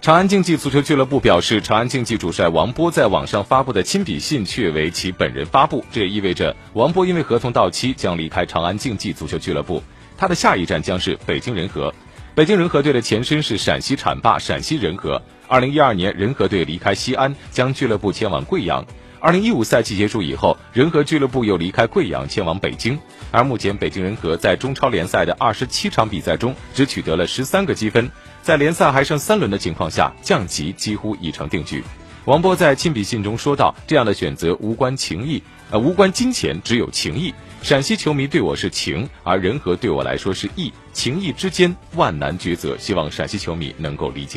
长安竞技足球俱乐部表示，长安竞技主帅王波在网上发布的亲笔信却为其本人发布，这也意味着王波因为合同到期将离开长安竞技足球俱乐部，他的下一站将是北京人和。北京人和队的前身是陕西浐灞陕西人和。二零一二年，人和队离开西安，将俱乐部迁往贵阳。二零一五赛季结束以后，人和俱乐部又离开贵阳，迁往北京。而目前，北京人和在中超联赛的二十七场比赛中，只取得了十三个积分。在联赛还剩三轮的情况下，降级几乎已成定局。王波在亲笔信中说道：“这样的选择无关情义，呃，无关金钱，只有情义。陕西球迷对我是情，而人和对我来说是义，情义之间万难抉择。希望陕西球迷能够理解我。”